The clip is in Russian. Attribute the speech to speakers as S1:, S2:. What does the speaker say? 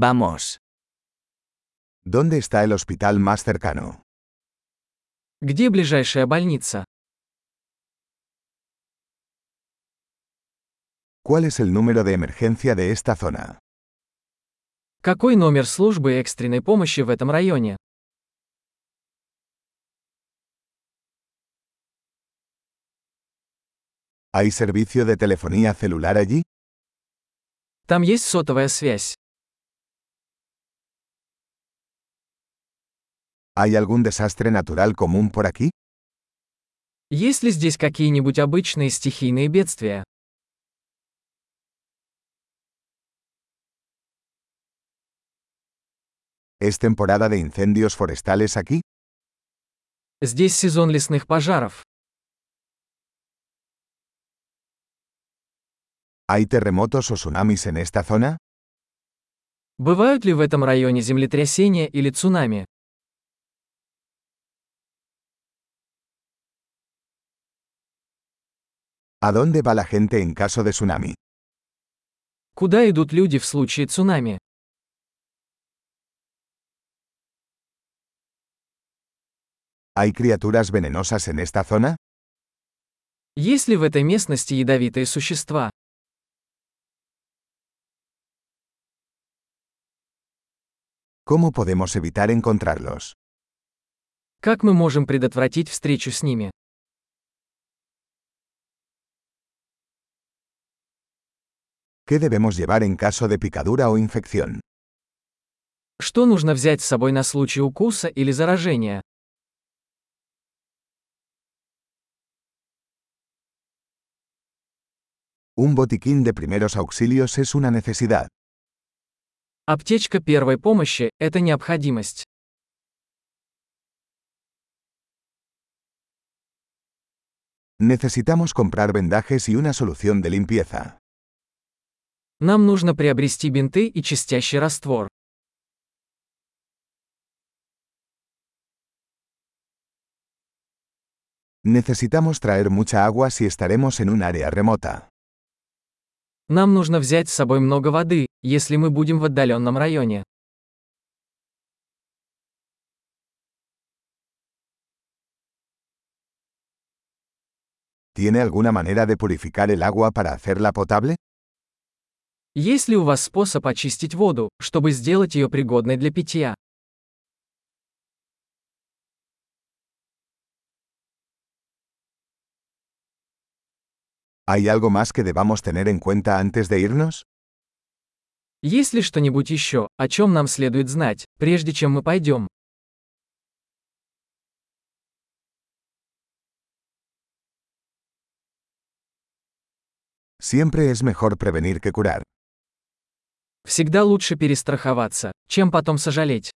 S1: Vamos.
S2: ¿Dónde está el hospital más cercano?
S3: Где ближайшая больница?
S2: ¿Cuál es el número de emergencia de esta zona?
S3: Какой номер службы экстренной помощи в этом районе?
S2: ¿Hay servicio de telefonía celular allí?
S3: Там есть сотовая связь.
S2: ¿Hay algún desastre natural común por aquí?
S3: Есть ли здесь какие-нибудь обычные стихийные бедствия?
S2: ¿Es temporada de incendios forestales aquí?
S3: Здесь сезон лесных пожаров.
S2: ¿Hay terremotos o tsunamis en esta zona?
S3: Бывают ли в этом районе землетрясения или цунами?
S2: ¿A dónde va la gente en caso de tsunami?
S3: Куда идут люди в случае цунами?
S2: ¿Hay criaturas venenosas en esta zona?
S3: Есть ли в этой местности ядовитые существа?
S2: ¿Cómo podemos evitar encontrarlos?
S3: Как мы можем предотвратить встречу с ними?
S2: ¿Qué debemos llevar en caso de picadura o infección?
S3: Что нужно взять с собой на случай укуса или заражения?
S2: Un botiquín de primeros auxilios es una necesidad.
S3: Аптечка первой помощи – это необходимость.
S2: Necesitamos comprar vendajes y una solución de limpieza.
S3: Нам нужно приобрести бинты и чистящий раствор.
S2: Necesitamos traer mucha agua si estaremos en un área remota.
S3: Нам нужно взять с собой много воды, если мы будем в отдаленном районе.
S2: ¿Tiene alguna manera de purificar el agua para hacerla potable?
S3: Есть ли у вас способ очистить воду, чтобы сделать ее пригодной для питья?
S2: ¿Hay algo más que debamos tener en cuenta antes de irnos?
S3: Есть ли что-нибудь еще, о чем нам следует знать, прежде чем мы пойдем?
S2: Siempre es mejor prevenir que curar.
S3: Всегда лучше перестраховаться, чем потом сожалеть.